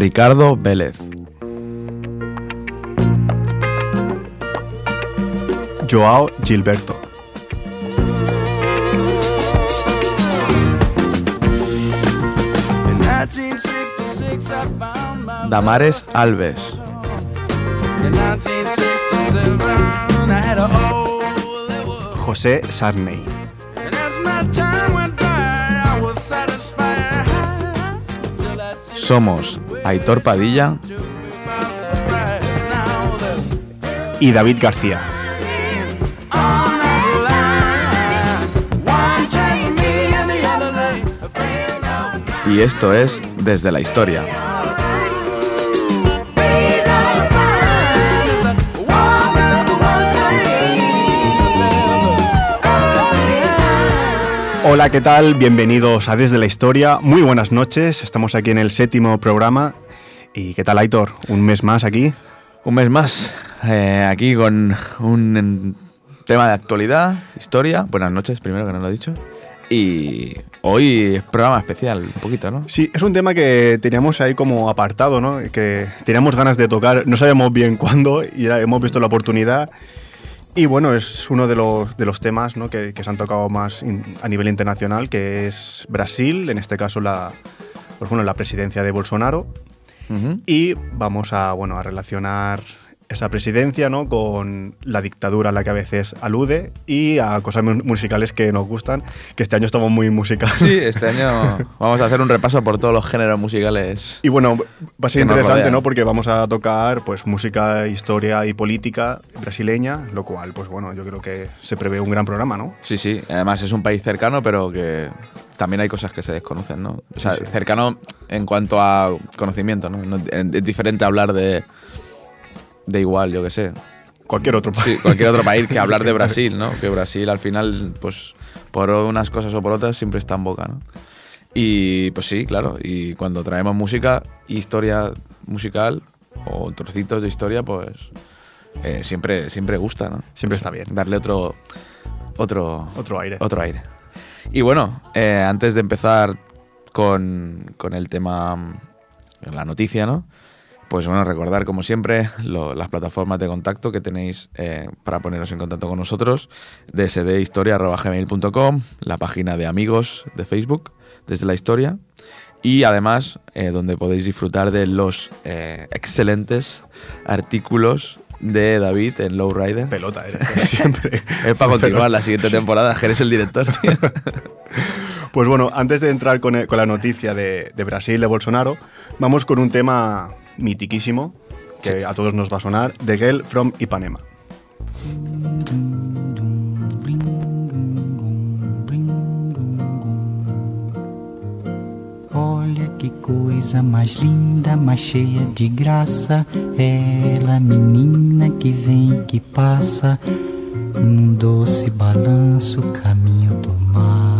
Ricardo Vélez. Joao Gilberto. Damares Alves. José Sarney. Somos Aitor Padilla y David García. Y esto es Desde la Historia. Hola, ¿qué tal? Bienvenidos a Desde la Historia. Muy buenas noches. Estamos aquí en el séptimo programa. ¿Y qué tal, Aitor? ¿Un mes más aquí? Un mes más, eh, aquí con un tema de actualidad, historia. Buenas noches, primero que no lo he dicho. Y hoy es programa especial, un poquito, ¿no? Sí, es un tema que teníamos ahí como apartado, ¿no? Que teníamos ganas de tocar, no sabíamos bien cuándo y hemos visto la oportunidad. Y bueno, es uno de los, de los temas ¿no? que, que, se han tocado más a nivel internacional, que es Brasil, en este caso la, pues bueno, la presidencia de Bolsonaro. Uh -huh. Y vamos a, bueno, a relacionar esa presidencia ¿no? con la dictadura a la que a veces alude y a cosas musicales que nos gustan, que este año estamos muy musicales. Sí, este año vamos a hacer un repaso por todos los géneros musicales. Y bueno, va a ser interesante, ¿no? Porque vamos a tocar pues música, historia y política brasileña, lo cual, pues bueno, yo creo que se prevé un gran programa, ¿no? Sí, sí. Además es un país cercano, pero que también hay cosas que se desconocen, ¿no? O sea, sí, sí. cercano en cuanto a conocimiento, ¿no? Es diferente hablar de de igual, yo que sé. Cualquier otro país. Sí, cualquier otro país que hablar de Brasil, ¿no? Que Brasil al final, pues por unas cosas o por otras, siempre está en boca, ¿no? Y pues sí, claro. Y cuando traemos música, historia musical o trocitos de historia, pues eh, siempre, siempre gusta, ¿no? Siempre está bien. Darle otro, otro, otro aire. Otro aire. Y bueno, eh, antes de empezar con, con el tema, la noticia, ¿no? Pues bueno, recordar como siempre lo, las plataformas de contacto que tenéis eh, para poneros en contacto con nosotros, dsdhistoria.gmail.com, la página de amigos de Facebook, desde la historia, y además eh, donde podéis disfrutar de los eh, excelentes artículos de David en Lowrider. Pelota, eh, siempre. es para continuar la siguiente temporada, que eres el director, tío. Pues bueno, antes de entrar con, con la noticia de, de Brasil, de Bolsonaro, vamos con un tema mitiquísimo, que sí. a todos nos va a sonar, The Girl from Ipanema. Olha que coisa mais linda, mais cheia de graça. Ela, menina que vem e que passa, num doce balanço, caminho do mar.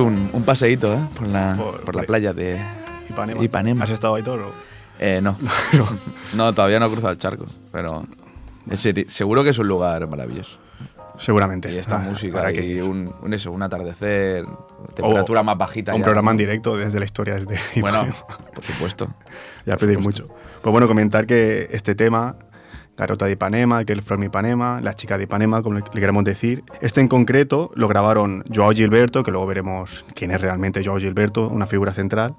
Es un, un paseíto, ¿eh? Por la, Por- por, la por- playa de Ipanema. Ipanema. ¿Has estado ahí todo? Eh, no. no, todavía no he cruzado el charco, pero es seguro que es un lugar maravilloso. Seguramente. Y esta Ah, música y que un, un eso, un atardecer, temperatura más bajita. Un ya. programa en directo desde la historia desde Bueno, por supuesto. Ya pedir mucho. Pues bueno, comentar que este tema, Garota de Ipanema, que el From Ipanema, La chica de Ipanema, como le, queremos decir, este en concreto lo grabaron Joao Gilberto, que luego veremos quién es realmente Joao Gilberto, una figura central.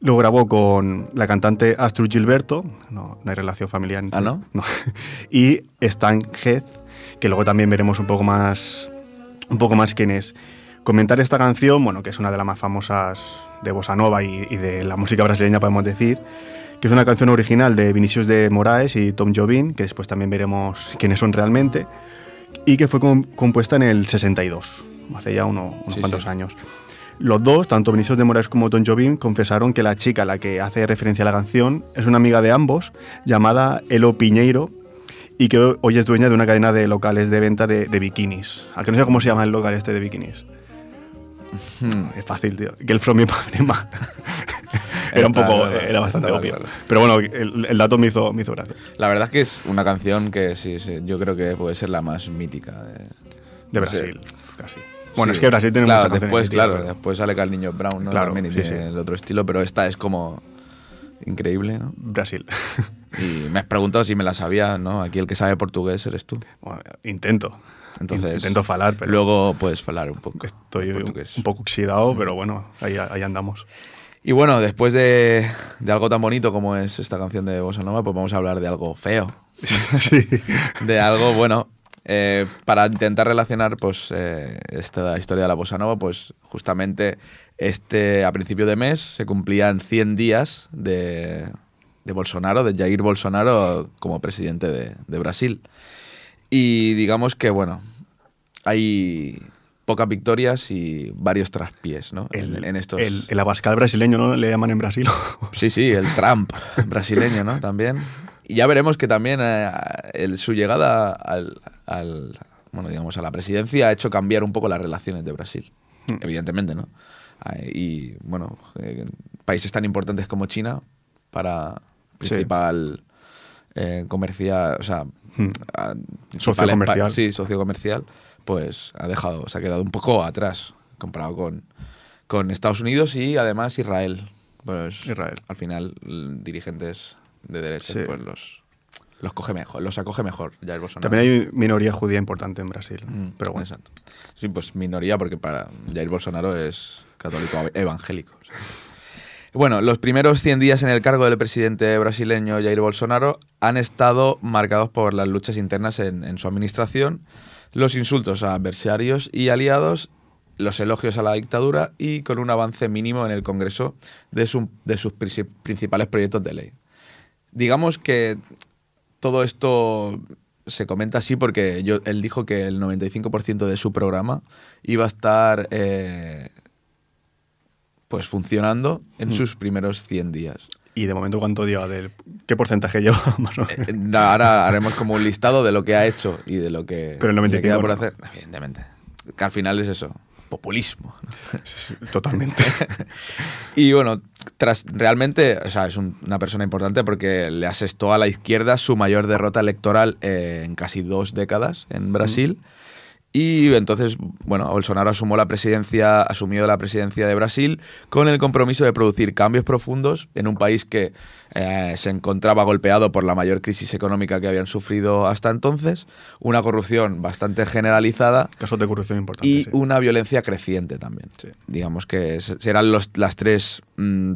Lo grabó con la cantante Astrud Gilberto, no, no hay relación familiar. ¿Ah, no? Y Stan Heath, que luego también veremos un poco más, un poco más quién es. Comentar esta canción, bueno, que es una de las más famosas de Bossa Nova y, y de la música brasileña, podemos decir, que es una canción original de Vinicius de Moraes y Tom Jobim, que después también veremos quiénes son realmente, y que fue com- compuesta en el 62, hace ya uno- unos Sí, cuantos sí. años. Los dos, tanto Vinicius de Moraes como Tom Jobim, confesaron que la chica a la que hace referencia a la canción es una amiga de ambos, llamada Elo Piñeiro, y que hoy es dueña de una cadena de locales de venta de, de bikinis. ¿A que no sé cómo se llama el local este de bikinis? Hmm. Es fácil, tío. Girl from Ipanema. era un poco, claro, era bastante obvio. claro. Pero bueno, el, el dato me hizo, me hizo gracia. La verdad es que es una canción que sí, sí, yo creo que puede ser la más mítica. De, De Brasil, sé. casi. Bueno, Sí. es que Brasil tiene claro, muchas canciones después, míticas, claro, pero- después sale Carl Niño Brown, ¿no? Claro, También y sí, tiene sí. el otro estilo, pero esta es como increíble, ¿no? Brasil. Y me has preguntado si me la sabía, ¿no? Aquí el que sabe portugués eres tú. Bueno, intento. Entonces, intento falar, pero luego puedes hablar un poco. estoy un poco oxidado, pero bueno, ahí, ahí andamos. Y bueno, después de, de algo tan bonito como es esta canción de Bossa Nova, pues vamos a hablar de algo feo. sí. de algo bueno. eh, para intentar relacionar pues eh, esta historia de la bossa nova, pues justamente este a principio de mes se cumplían 100 días de, de Bolsonaro, de Jair Bolsonaro como presidente de, de Brasil. Y digamos que bueno, hay pocas victorias y varios traspiés, ¿no? En, en estos... el, el Abascal brasileño, ¿no? Le llaman en Brasil. Sí, sí, el Trump brasileño, ¿no? También. Y ya veremos que también eh, el- su llegada al, al- bueno, digamos, a la presidencia ha hecho cambiar un poco las relaciones de Brasil. Hmm. Evidentemente, ¿no? Y, bueno, eh, países tan importantes como China para Sí. Eh, comercial, o sea, Hmm. a- Socio comercial. Sí, socio comercial, pues ha dejado, se ha quedado un poco atrás comparado con, con Estados Unidos y además Israel. Pues Israel. al final dirigentes de derecha Sí. pues los, los coge mejor, los acoge mejor Jair Bolsonaro. También hay minoría judía importante en Brasil. Mm, pero bueno. exacto. Sí, pues minoría porque para Jair Bolsonaro es católico ev- evangélico. o sea. Bueno, los primeros 100 días en el cargo del presidente brasileño Jair Bolsonaro han estado marcados por las luchas internas en, su administración, los insultos a adversarios y aliados, los elogios a la dictadura y con un avance mínimo en el Congreso de, su- de sus princi- principales proyectos de ley. Digamos que todo esto se comenta así porque yo, él dijo que el 95% de su programa iba a estar eh, pues funcionando en Mm. sus primeros 100 días. ¿Y de momento cuánto lleva? Del, ¿Qué porcentaje lleva? Más o menos? Eh, Ahora haremos como un listado de lo que ha hecho y de lo que Pero el le 95 queda por no. hacer. Evidentemente. Que al final es eso, populismo. Totalmente. Y bueno, tras realmente, o sea, es un- una persona importante porque le asestó a la izquierda su mayor derrota electoral eh, en casi dos décadas en Brasil. Y entonces, bueno, Bolsonaro asumió la presidencia, asumió la presidencia de Brasil con el compromiso de producir cambios profundos en un país que eh, se encontraba golpeado por la mayor crisis económica que habían sufrido hasta entonces, una corrupción bastante generalizada Casos de corrupción importantes. y sí. una violencia creciente también. Sí. Digamos que serán los, las tres, mm,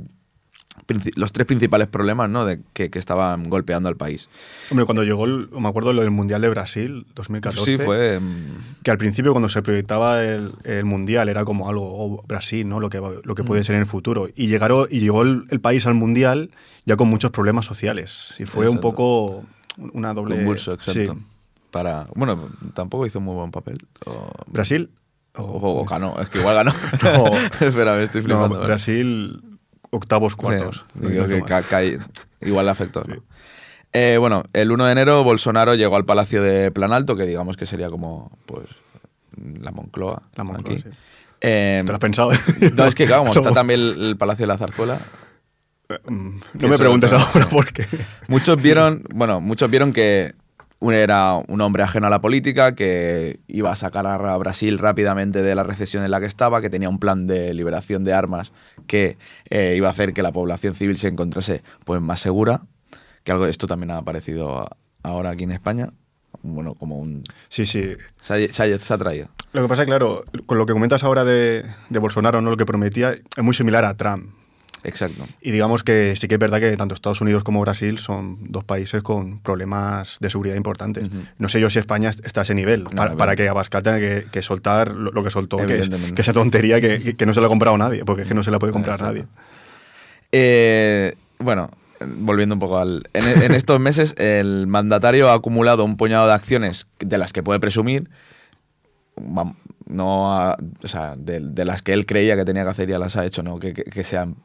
los tres principales problemas ¿no? de, que, que estaban golpeando al país. Hombre, cuando llegó, el- me acuerdo lo del Mundial de Brasil, 2014. Sí, fue... mm, Que al principio, cuando se proyectaba el, el Mundial, era como algo, oh, Brasil, ¿no? Lo que, lo que puede Mm. ser en el futuro. Y, llegaron, y llegó el, el país al Mundial ya con muchos problemas sociales. Y fue un Exacto. poco una doble. convulso, exacto. Sí. Para, bueno, tampoco hizo muy buen papel. O, Brasil. o- o- ganó, es que igual ganó. No. Espera, me estoy No, flipando. ¿verdad? Brasil, octavos, Sí, cuartos. digo que ca- cae- igual le afectó. ¿no? Eh, bueno, el 1 de enero Bolsonaro llegó al Palacio de Planalto, que digamos que sería como pues la Moncloa. La Moncloa, aquí. sí. Eh, ¿Te lo has pensado? no, es que claro, como está también el, Palacio de la Zarzuela, Mm, que No me preguntes ahora por qué. Muchos vieron, bueno, muchos vieron que era un hombre ajeno a la política, que iba a sacar a Brasil rápidamente de la recesión en la que estaba, que tenía un plan de liberación de armas que eh, iba a hacer que la población civil se encontrase pues, más segura, que algo esto también ha aparecido ahora aquí en España, bueno, como un... Sí, sí. Se ha, se ha- se ha traído. Lo que pasa, claro, con lo que comentas ahora de, de Bolsonaro, ¿no? lo que prometía, es muy similar a Trump. Exacto. Y digamos que sí que es verdad que tanto Estados Unidos como Brasil son dos países con problemas de seguridad importantes. No sé yo si España está a ese nivel, No, para, que Abascal tenga que, que soltar lo, lo que soltó, que, es, que esa tontería que, no se la ha comprado nadie, porque es que no se la puede comprar Exacto. nadie. Eh, bueno, volviendo un poco al... En, en estos meses el mandatario ha acumulado un puñado de acciones de las que puede presumir, no a- o sea, de, de las que él creía que tenía que hacer ya las ha hecho, no que, que, que sean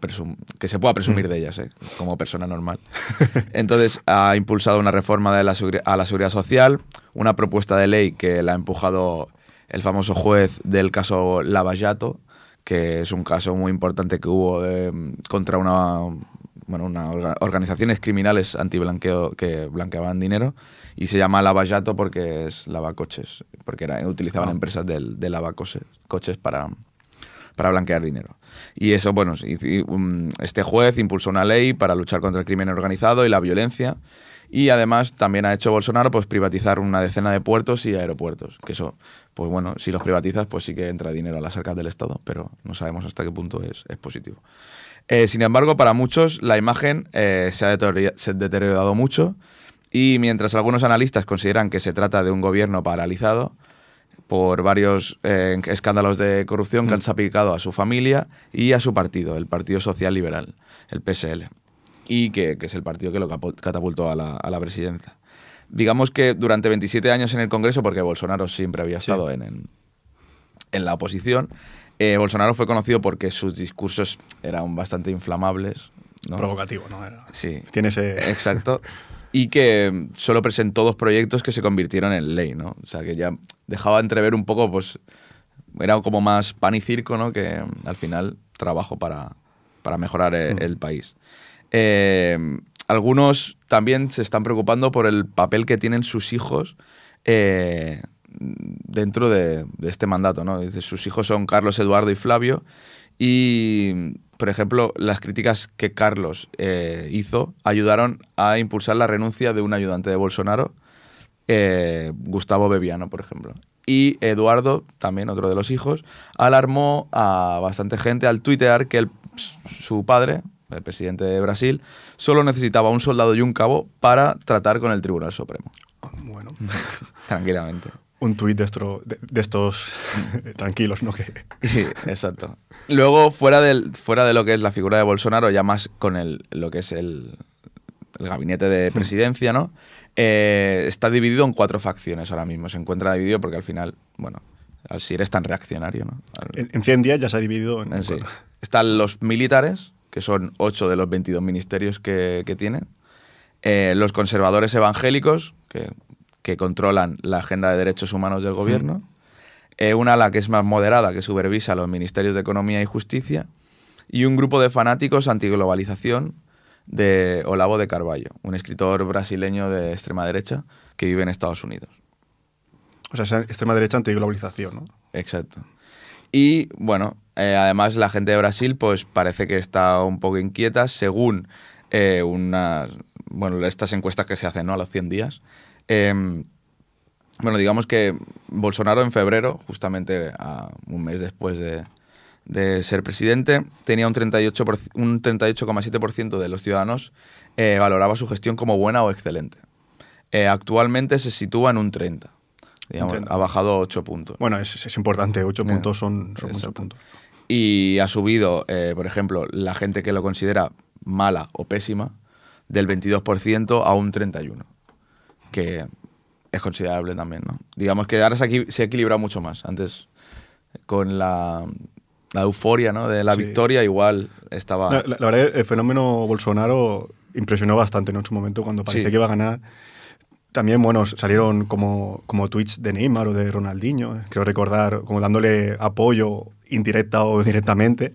que se pueda presumir de ellas, ¿eh? como persona normal. Entonces ha impulsado una reforma de la a la seguridad social, una propuesta de ley que la ha empujado el famoso juez del caso Lavallato, que es un caso muy importante que hubo mm, contra una bueno, una orga- organizaciones criminales antiblanqueo que blanqueaban dinero y se llama lavallato porque es lavacoches, porque era, utilizaban Ah. empresas del, de lavacoches coches para, para blanquear dinero. Y eso, bueno, um, este juez impulsó una ley para luchar contra el crimen organizado y la violencia. Y además también ha hecho Bolsonaro pues privatizar una decena de puertos y aeropuertos. Que eso, pues bueno, si los privatizas, pues sí que entra dinero a las arcas del Estado, pero no sabemos hasta qué punto es, es positivo. Eh, sin embargo, para muchos la imagen eh, se ha deteriori- se ha deteriorado mucho y mientras algunos analistas consideran que se trata de un gobierno paralizado por varios eh, escándalos de corrupción que han salpicado a su familia y a su partido, el Partido Social Liberal, el PSL, y que, que es el partido que lo catapultó a la, a la presidencia. Digamos que durante 27 años en el Congreso, porque Bolsonaro siempre había Sí. estado en, en- en la oposición, eh, Bolsonaro fue conocido porque sus discursos eran bastante inflamables. ¿no? Provocativo, ¿no? Era- Sí. Tiene ese... Exacto. Y que solo presentó dos proyectos que se convirtieron en ley, ¿no? O sea, que ya dejaba entrever un poco, pues, era como más pan y circo, ¿no? Que al final trabajo para, para mejorar eh, el, país. Eh, algunos también se están preocupando por el papel que tienen sus hijos eh, dentro de, de este mandato, ¿no? Dice, sus hijos son Carlos, Eduardo y Flavio y, por ejemplo, las críticas que Carlos eh, hizo ayudaron a impulsar la renuncia de un ayudante de Bolsonaro, eh, Gustavo Bebiano, por ejemplo. Y Eduardo, también otro de los hijos, alarmó a bastante gente al tuitear que el- su padre, el presidente de Brasil, solo necesitaba un soldado y un cabo para tratar con el Tribunal Supremo. Bueno, Tranquilamente. Un tuit de, estro- de- de estos tranquilos, ¿no? Que, Sí, exacto. Luego, fuera, del, fuera de lo que es la figura de Bolsonaro, ya más con el, lo que es el, el gabinete de presidencia, ¿no? Eh, está dividido en cuatro facciones ahora mismo. Se encuentra dividido porque al final, bueno, al- si eres tan reaccionario, ¿no? Al- en, en 100 días ya se ha dividido en... en sí. Están los militares, que son ocho de los 22 ministerios que, que tienen. Eh, los conservadores evangélicos, que, que controlan la agenda de derechos humanos del gobierno. Eh, una ala que es más moderada, que supervisa los ministerios de Economía y Justicia. Y un grupo de fanáticos antiglobalización de Olavo de Carvalho, un escritor brasileño de extrema derecha que vive en Estados Unidos. O sea, extrema derecha antiglobalización, ¿no? Exacto. Y bueno, eh, además la gente de Brasil pues parece que está un poco inquieta según eh, unas, bueno, estas encuestas que se hacen ¿no? a los 100 días. Em, bueno, digamos que Bolsonaro en febrero, justamente a un mes después de, de ser presidente, tenía un 38%, por- un 38,7% de los ciudadanos eh, valoraba su gestión como buena o excelente. Eh, actualmente se sitúa en un 30%. Digamos, Un 30. ha bajado 8 puntos. Bueno, es, es importante, 8 Ya. puntos son, son muchos puntos. Y ha subido, eh, por ejemplo, la gente que lo considera mala o pésima del 22% a un 31%, que es considerable también, ¿no? Digamos que ahora se ha, equi- se ha equilibrado mucho más. Antes, con la, la euforia ¿no? de la Sí. victoria, igual estaba... La, la- la verdad, el fenómeno Bolsonaro impresionó bastante ¿no? en su momento cuando parecía Sí. que iba a ganar. También, bueno, salieron como, como tweets de Neymar o de Ronaldinho, creo recordar, como dándole apoyo indirecta o directamente.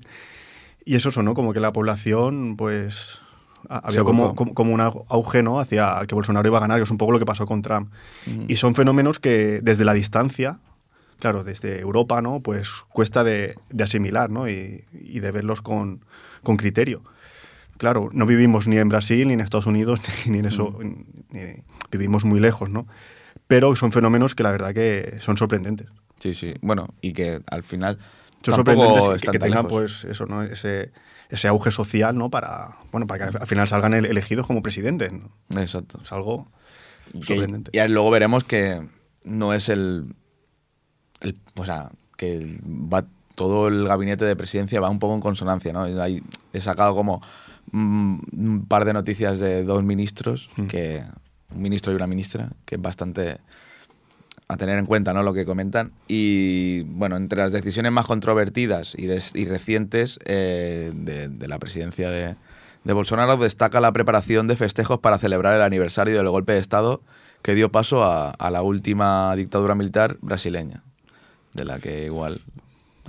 Y eso sonó como que la población, pues, había como, como, como un au- auge, ¿no? Hacia que Bolsonaro iba a ganar, que es un poco lo que pasó con Trump. Y son fenómenos que desde la distancia, claro, desde Europa, ¿no? Pues cuesta de, de asimilar, ¿no? Y, y de verlos con, con criterio. Claro, no vivimos ni en Brasil, ni en Estados Unidos, ni en eso, ni- vivimos muy lejos, ¿no? Pero son fenómenos que la verdad que son sorprendentes. Sí, sí. Bueno, y que al final. Son tampoco sorprendentes que- que, tengan pues eso, ¿no? Ese, ese auge social, ¿no? Para, bueno, para que al final salgan ele- elegidos como presidentes. ¿no? Exacto. Es algo Y sorprendente. y luego veremos que no es el, el- o sea, que va todo el gabinete de presidencia va un poco en consonancia, ¿no? Hay- he sacado como mm, un par de noticias de dos ministros, Mm. que un ministro y una ministra, que es bastante a tener en cuenta, ¿no? Lo que comentan. Y bueno, entre las decisiones más controvertidas y, des- y recientes eh, de, de la presidencia de, de Bolsonaro destaca la preparación de festejos para celebrar el aniversario del golpe de Estado que dio paso a, a la última dictadura militar brasileña, de la que igual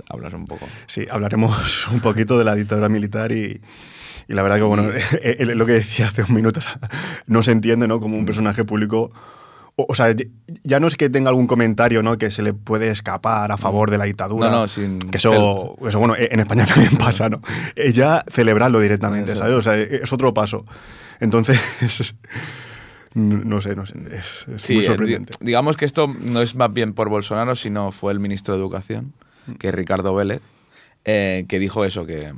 hablas un poco. Sí, hablaremos un poquito de la dictadura militar y, y la verdad que, bueno, lo que decía hace un minuto, o sea, no se entiende, ¿no? Como un personaje público... O, o sea, ya no es que tenga algún comentario, ¿no? Que se le puede escapar a favor de la dictadura. No, no, sin Que eso, eso, bueno, en España también pasa, ¿no? Ya celebrarlo directamente, Eso. ¿sabes? O sea, es otro paso. Entonces, no sé, no sé, es, es Sí, muy eh, sorprendente. di- digamos que esto no es más bien por Bolsonaro, sino fue el ministro de Educación, que es Ricardo Vélez, eh, que dijo eso, que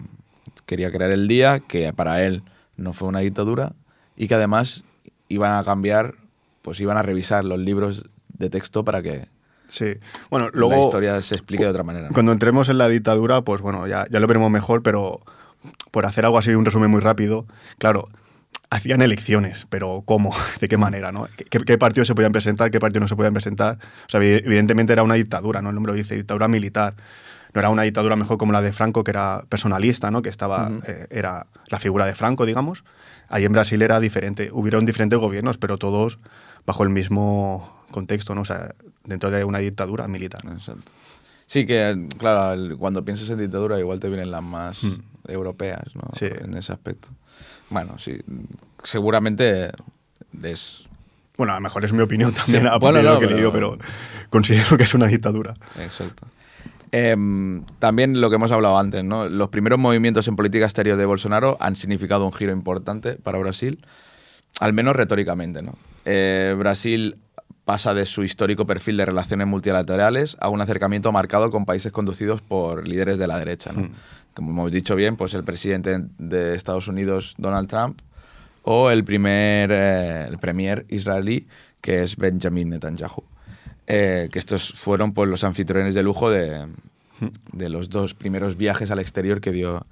quería crear el día, que para él no fue una dictadura y que además iban a cambiar, pues iban a revisar los libros de texto para que Sí. Bueno, luego... la historia se explique de otra manera. ¿no? Cuando entremos en la dictadura, pues bueno, ya, ya lo veremos mejor, pero por hacer algo así, un resumen muy rápido, claro, hacían elecciones, pero ¿cómo? ¿De qué manera? ¿no? ¿Qué, qué partidos se podían presentar? ¿Qué partidos no se podían presentar? O sea, evi- evidentemente era una dictadura, ¿no? El nombre lo dice, dictadura militar. No era una dictadura mejor como la de Franco, que era personalista, ¿no? Que estaba, Ujú. eh, era la figura de Franco, digamos. Ahí en Brasil era diferente. Hubieron diferentes gobiernos, pero todos bajo el mismo contexto, ¿no? O sea, dentro de una dictadura militar. Exacto. Sí, que claro, cuando piensas en dictadura igual te vienen las más europeas, ¿no? Hmm. Sí. En ese aspecto. Bueno, sí, seguramente es Bueno, a lo mejor es mi opinión también, Sí, a bueno, no, lo que pero- leído, pero considero que es una dictadura. Exacto. Em, también lo que hemos hablado antes, ¿no? Los primeros movimientos en política exterior de Bolsonaro han significado un giro importante para Brasil, al menos retóricamente, ¿no? Eh, Brasil pasa de su histórico perfil de relaciones multilaterales a un acercamiento marcado con países conducidos por líderes de la derecha, ¿no? Hmm. Como hemos dicho bien, pues el presidente de Estados Unidos, Donald Trump, o el primer eh, el premier israelí, que es Benjamin Netanyahu. Eh, que estos fueron pues, los anfitriones de lujo de, de los dos primeros viajes al exterior que dio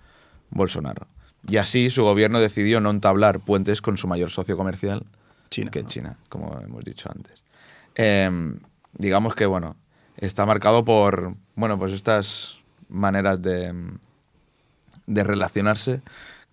Bolsonaro. Y así su gobierno decidió no entablar puentes con su mayor socio comercial, China, que. China, como hemos dicho antes. Em, digamos que, bueno, está marcado por, bueno, pues estas maneras de, de relacionarse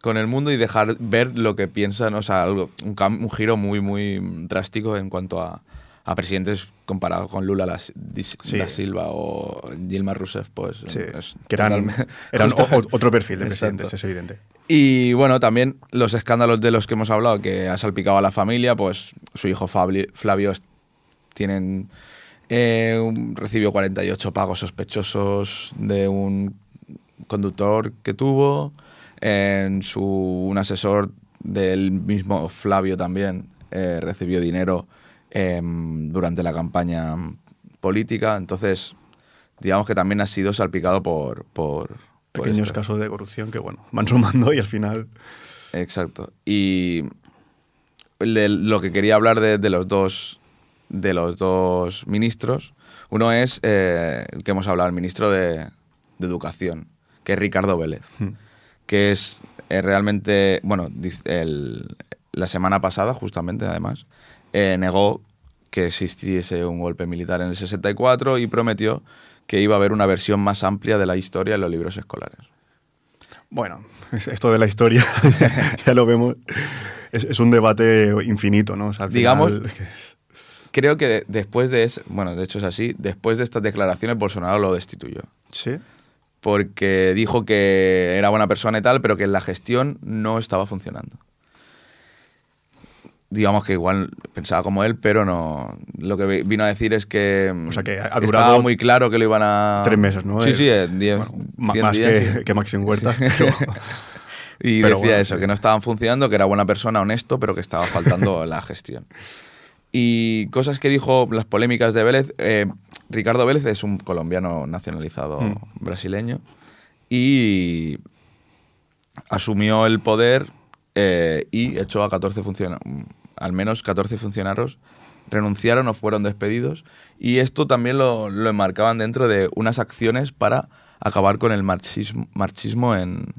con el mundo y dejar ver lo que piensan, o sea, algo, un, un giro muy, muy drástico en cuanto a, a presidentes comparado con Lula Sí. da Silva o Dilma Rousseff, pues Sí, es que eran, otro perfil de Exacto. presidentes, es evidente. Y bueno, también los escándalos de los que hemos hablado, que ha salpicado a la familia, pues su hijo Flavio tienen, eh, recibió 48 pagos sospechosos de un conductor que tuvo, en su, un asesor del mismo Flavio también eh, recibió dinero em, durante la campaña política, entonces digamos que también ha sido salpicado por por Pequeños casos de corrupción que, bueno, van sumando y al final... Exacto. Y de lo que quería hablar de, de los dos de los dos ministros, uno es eh, el que hemos hablado, el ministro de, de Educación, que es Ricardo Vélez, hmm, que es eh, realmente, bueno, el- la semana pasada, justamente, además, eh, negó que existiese un golpe militar en el 64 y prometió que iba a haber una versión más amplia de la historia en los libros escolares. Bueno, es- esto de la historia, ya lo vemos, es, es un debate infinito, ¿no? O sea, al Digamos- final, Creo que de- después de eso, bueno, de hecho es así, después de estas declaraciones Bolsonaro lo destituyó. Sí. porque dijo que era buena persona y tal, pero que la gestión no estaba funcionando. Digamos que igual pensaba como él, pero no. Lo que vi- vino a decir es que, O sea, que ha estaba durado muy claro que lo iban a. tres meses, ¿no? Sí, Eh, sí, en diez, Bueno, ma- diez más días, que, sí. que Maxim Huerta. pero- Y Pero decía bueno, eso, sí. que no estaban funcionando, que era buena persona, honesto, pero que estaba faltando la gestión. Y cosas que dijo, las polémicas de Vélez. eh, Ricardo Vélez es un colombiano nacionalizado Mm. brasileño y asumió el poder eh, y echó a 14 funcionarios, al menos 14 funcionarios renunciaron o fueron despedidos y esto también lo, lo enmarcaban dentro de unas acciones para acabar con el marxismo, marxismo en,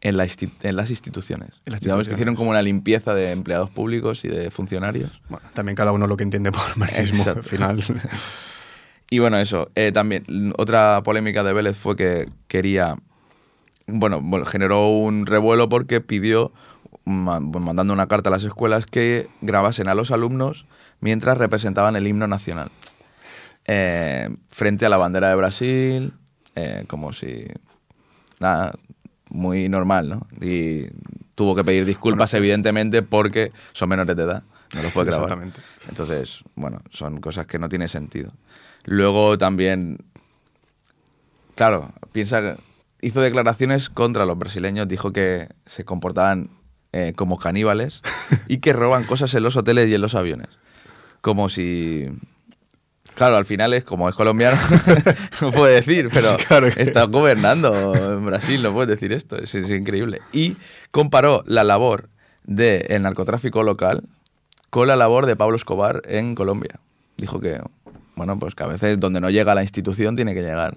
en, la en las instituciones. En las Digamos que hicieron instituciones. como una limpieza de empleados públicos y de funcionarios. bueno, también cada uno lo que entiende por marxismo Exacto. al final. Y bueno, eso. eh, también, otra polémica de Vélez fue que quería. Bueno, bueno, generó un revuelo porque pidió, mandando una carta a las escuelas, que grabasen a los alumnos mientras representaban el himno nacional. Eh, frente a la bandera de Brasil, eh, como si. Nada, muy normal, ¿no? Y tuvo que pedir disculpas, Bueno, evidentemente, porque son menores de edad. No los puede grabar. Exactamente. Entonces, bueno, son cosas que no tienen sentido. Luego también, claro, piensa, hizo declaraciones contra los brasileños, dijo que se comportaban eh, como caníbales y que roban cosas en los hoteles y en los aviones. Como si... Claro, al final es como es colombiano, no puede decir, pero Claro que- está gobernando en Brasil, no puedes decir esto, es, es increíble. Y comparó la labor del narcotráfico local con la labor de Pablo Escobar en Colombia. Dijo que, bueno, pues que a veces donde no llega la institución tiene que llegar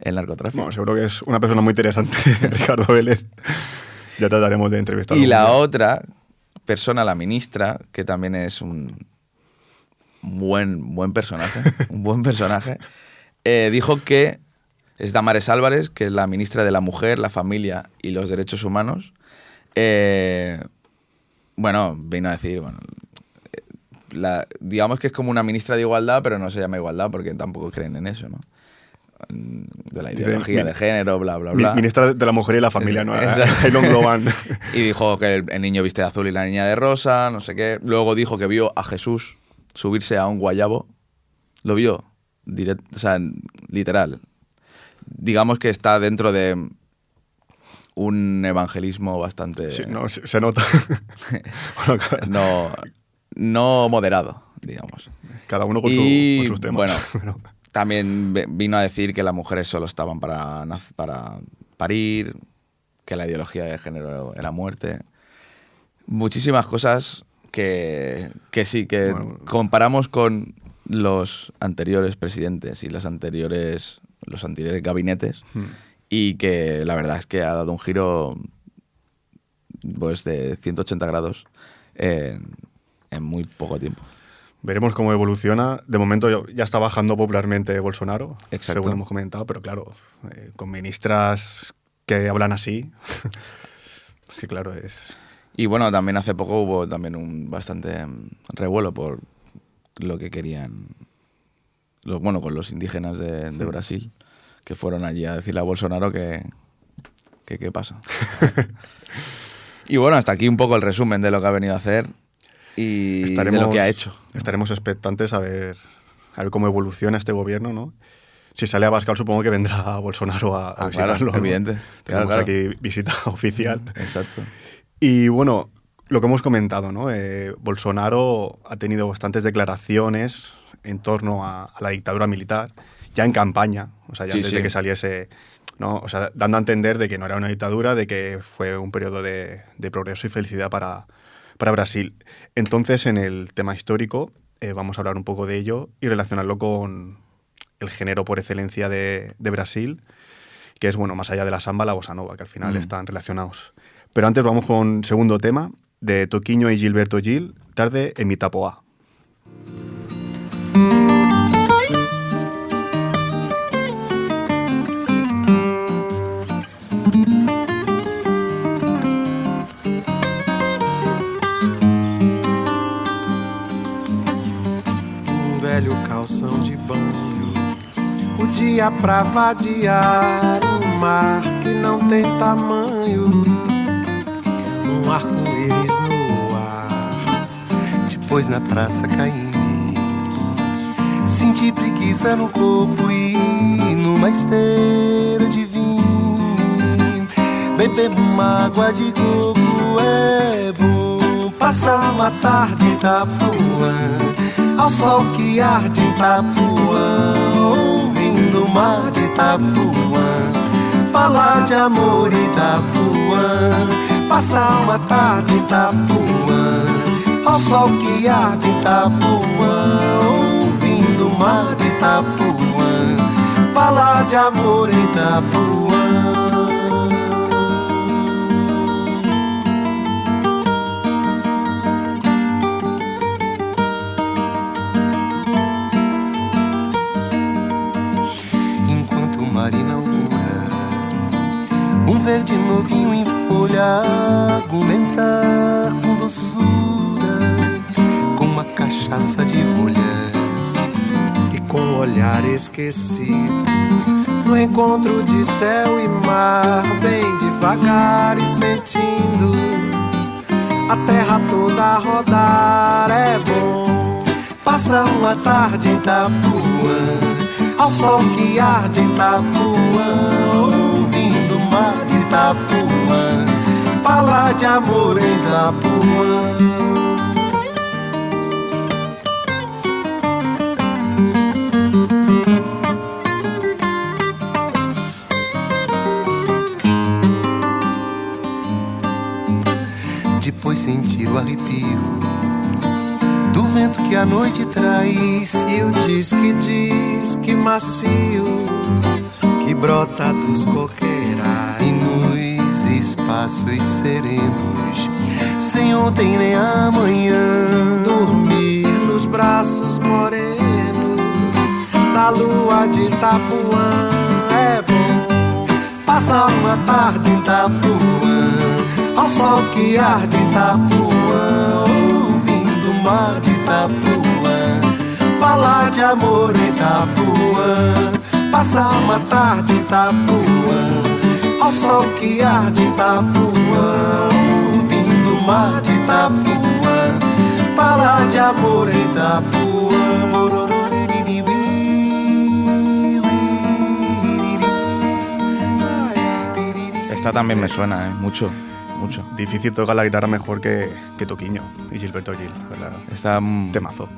el narcotráfico. Bueno, seguro que es una persona muy interesante, Ricardo Vélez. Ya trataremos de entrevistarlo. y la día. otra persona, la ministra, que también es un buen, buen personaje, un buen personaje, eh, dijo que es Damares Álvarez, que es la ministra de la Mujer, la Familia y los Derechos Humanos. eh, bueno, vino a decir, bueno, eh, la- digamos que es como una ministra de igualdad, pero no se llama igualdad porque tampoco creen en eso, ¿no? De la ideología de género, bla, bla, bla. Ministra de la Mujer y la Familia, ¿no? Exacto. Ahí lo engloban. Y dijo que el, el niño viste de azul y la niña de rosa, no sé qué. Luego dijo que vio a Jesús subirse a un guayabo. Lo vio, direct- o sea, literal. Digamos que está dentro de un evangelismo bastante Sí, no, se, se nota. Bueno, cada, no, no moderado, digamos. cada uno con, su- Y, con sus temas. bueno, También vino a decir que las mujeres solo estaban para, para parir, que la ideología de género era muerte. Muchísimas cosas que, que sí, que Bueno. comparamos con los anteriores presidentes y los anteriores, los anteriores gabinetes Hmm. y que la verdad es que ha dado un giro pues de 180 grados en, en muy poco tiempo. Veremos cómo evoluciona. De momento ya- está bajando popularmente Bolsonaro, Exacto. según hemos comentado, pero claro, eh, con ministras que hablan así, sí, claro, es... Y bueno, también hace poco hubo también un bastante mm, revuelo por lo que querían, los, bueno, con los indígenas de, de Brasil, que fueron allí a decirle a Bolsonaro que que qué pasa. y bueno, hasta aquí un poco el resumen de lo que ha venido a hacer y de lo que ha hecho. Estaremos expectantes a ver, a ver cómo evoluciona este gobierno, ¿no? Si sale a Bascal, supongo que vendrá Bolsonaro a, a Ah, claro, visitarlo. ¿no? evidente. Claro, Tenemos claro. aquí visita oficial. Exacto. Y bueno, lo que hemos comentado, ¿no? Eh, Bolsonaro ha tenido bastantes declaraciones en torno a, a la dictadura militar, ya en campaña, o sea, ya Sí, antes sí. de que saliese, ¿no? O sea, dando a entender de que no era una dictadura, de que fue un periodo de, de progreso y felicidad para, para Brasil. Entonces, en el tema histórico, eh, vamos a hablar un poco de ello y relacionarlo con el género por excelencia de, de Brasil, que es, bueno, más allá de la samba, la bossa nova, que al final Mm. están relacionados. Pero antes vamos con segundo tema de Toquiño y Gilberto Gil, tarde en Mitapoa. Dia pra vadiar um mar que não tem tamanho, um arco-íris no ar. Depois na praça caí em mim, senti preguiça no corpo e numa esteira de vinho, beber uma água de coco é bom. Passar uma tarde em Itapuã, ao sol que arde em Itapuã, mar de Itapuã, falar de amor Itapuã, passar uma tarde Itapuã, ao sol que arde Itapuã, ouvindo o mar de Itapuã, falar de amor Itapuã. Esquecido. No encontro de céu e mar, bem devagar e sentindo. A terra toda rodar é bom. passar uma tarde em Itapuã. Ao sol que arde em Itapuã ouvindo o mar de Itapuã. Falar de amor em Itapuã noite traz E o diz que diz que macio que brota dos coqueirais. e nos espaços serenos, sem ontem nem amanhã. dormir nos braços morenos da lua de Itapuã é bom. Passar uma tarde em Itapuã, ao sol que arde em Itapuã, ouvindo o mar de Itapuã, falar de amor em Itapuã. Passar uma tarde em Itapuã, ao sol que arde em Itapuã, ouvindo o mar de Itapuã, falar de amor em Itapuã. Esta también me suena, ¿eh? Mucho, mucho. Difícil tocar la guitarra mejor que, que Toquiño y Gilberto Gil, ¿verdad? Está, mm, Temazo.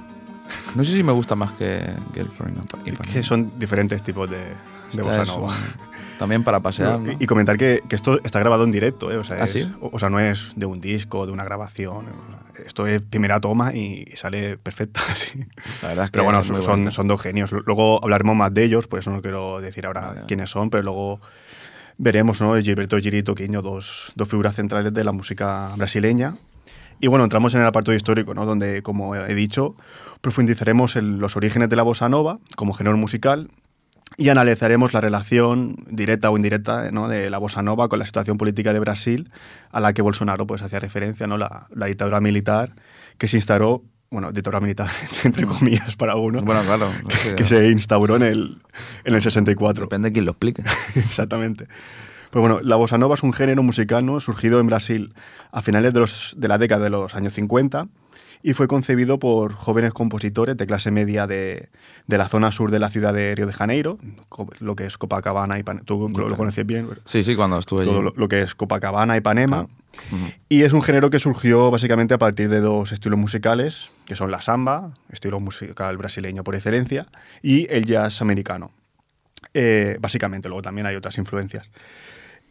No sé si me gusta más que, Pa- Ipanema. Que son diferentes tipos de, de bossa nova. un- También para pasear, ¿no? Y, y comentar que, que esto está grabado en directo, ¿eh? o, sea, ¿Ah, es- sí? o, o sea, no es de un disco, de una grabación. Esto es primera toma y sale perfecta. sí. La verdad es que Pero bueno, es son, son, son dos genios. Luego hablaremos más de ellos, por eso no quiero decir ahora Vale, quiénes son, pero luego veremos, ¿no? Gilberto Giri y Toquiño, dos, dos figuras centrales de la música brasileña. Y bueno, entramos en el apartado histórico, ¿no? donde, como he dicho, profundizaremos en los orígenes de la bossa nova como género musical y analizaremos la relación directa o indirecta ¿no? de la bossa nova con la situación política de Brasil, a la que Bolsonaro pues, hacía referencia, ¿no? la, la dictadura militar que se instauró, bueno, dictadura militar, entre comillas para algunos, Bueno, claro. que- que se instauró en el, en el 64. Depende de quién lo explique. Exactamente. Pues bueno, la bossa nova es un género musical ¿no? surgido en Brasil a finales de, los- de la década de los años 50 y fue concebido por jóvenes compositores de clase media de, de la zona sur de la ciudad de Río de Janeiro, lo que es Copacabana y Panema. Tú lo, lo conoces bien. Sí, sí, cuando estuve todo allí. lo, lo que es Copacabana y Panema. Ujú. Y es un género que surgió básicamente a partir de dos estilos musicales, que son la samba, estilo musical brasileño por excelencia, y el jazz americano. Eh, básicamente, luego también hay otras influencias.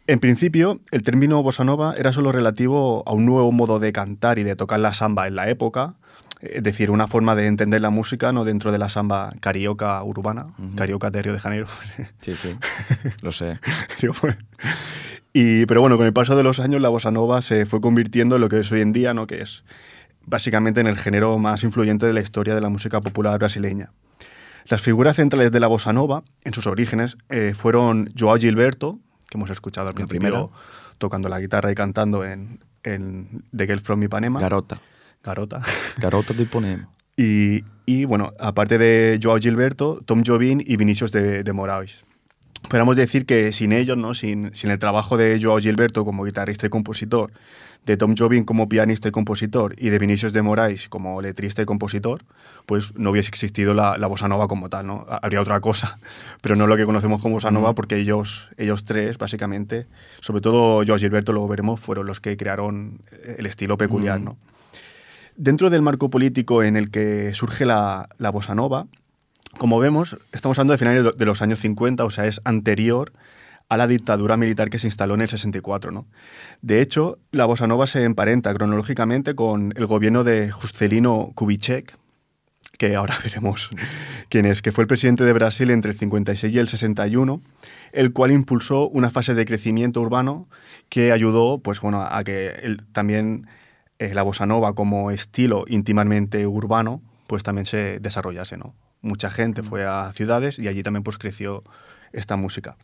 En principio, el término bossa nova era solo relativo a un nuevo modo de cantar y de tocar la samba en la época, es decir, una forma de entender la música no dentro de la samba carioca urbana, carioca de Río de Janeiro. Sí, sí. Lo sé. Y, pero bueno, con el paso de los años la bossa nova se fue convirtiendo en lo que es hoy en día, ¿no? que es básicamente en el género más influyente de la historia de la música popular brasileña. Las figuras centrales de la bossa nova, en sus orígenes, eh, fueron Joao Gilberto, que hemos escuchado al principio primera. tocando la guitarra y cantando en, en The Girl from Ipanema. Garota. Garota. Garota de Ipanema. Y, y, bueno, aparte de Joao Gilberto, Tom Jobim y Vinicius de, de Moraes. Podríamos decir que sin ellos, ¿no? sin, sin el trabajo de Joao Gilberto como guitarrista y compositor, de Tom Jobim como pianista y compositor y de Vinicius de Moraes como letrista y compositor, pues no hubiese existido la, la bossa nova como tal, ¿no? Habría otra cosa, pero no lo que conocemos como bossa nova porque ellos, ellos tres, básicamente, sobre todo Joao Gilberto, lo veremos, fueron los que crearon el estilo peculiar, ¿no? Dentro del marco político en el que surge la, la bossa nova, como vemos, estamos hablando de finales de los años 50, o sea, es anterior a la dictadura militar que se instaló en el 64. ¿no? De hecho, la bossa nova se emparenta cronológicamente con el gobierno de Juscelino Kubitschek, que ahora veremos quién es, que fue el presidente de Brasil entre el 56 y el 61, el cual impulsó una fase de crecimiento urbano que ayudó pues, bueno, a que también eh, la bossa nova como estilo íntimamente urbano pues también se desarrollase. ¿no? Mucha gente fue a ciudades y allí también pues, creció esta música.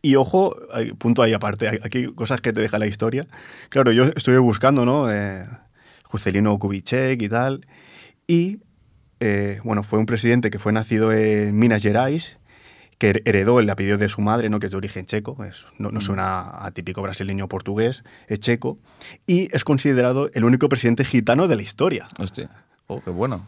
Y ojo, punto ahí aparte, aquí cosas que te deja la historia. Claro, yo estuve buscando, ¿no? Eh, Juscelino Kubitschek y tal. Y, eh, bueno, fue un presidente que fue nacido en Minas Gerais, que heredó el apellido de su madre, ¿no? que es de origen checo, es, no, no, suena a típico brasileño portugués, es checo, y es considerado el único presidente gitano de la historia. Hostia, oh, qué bueno.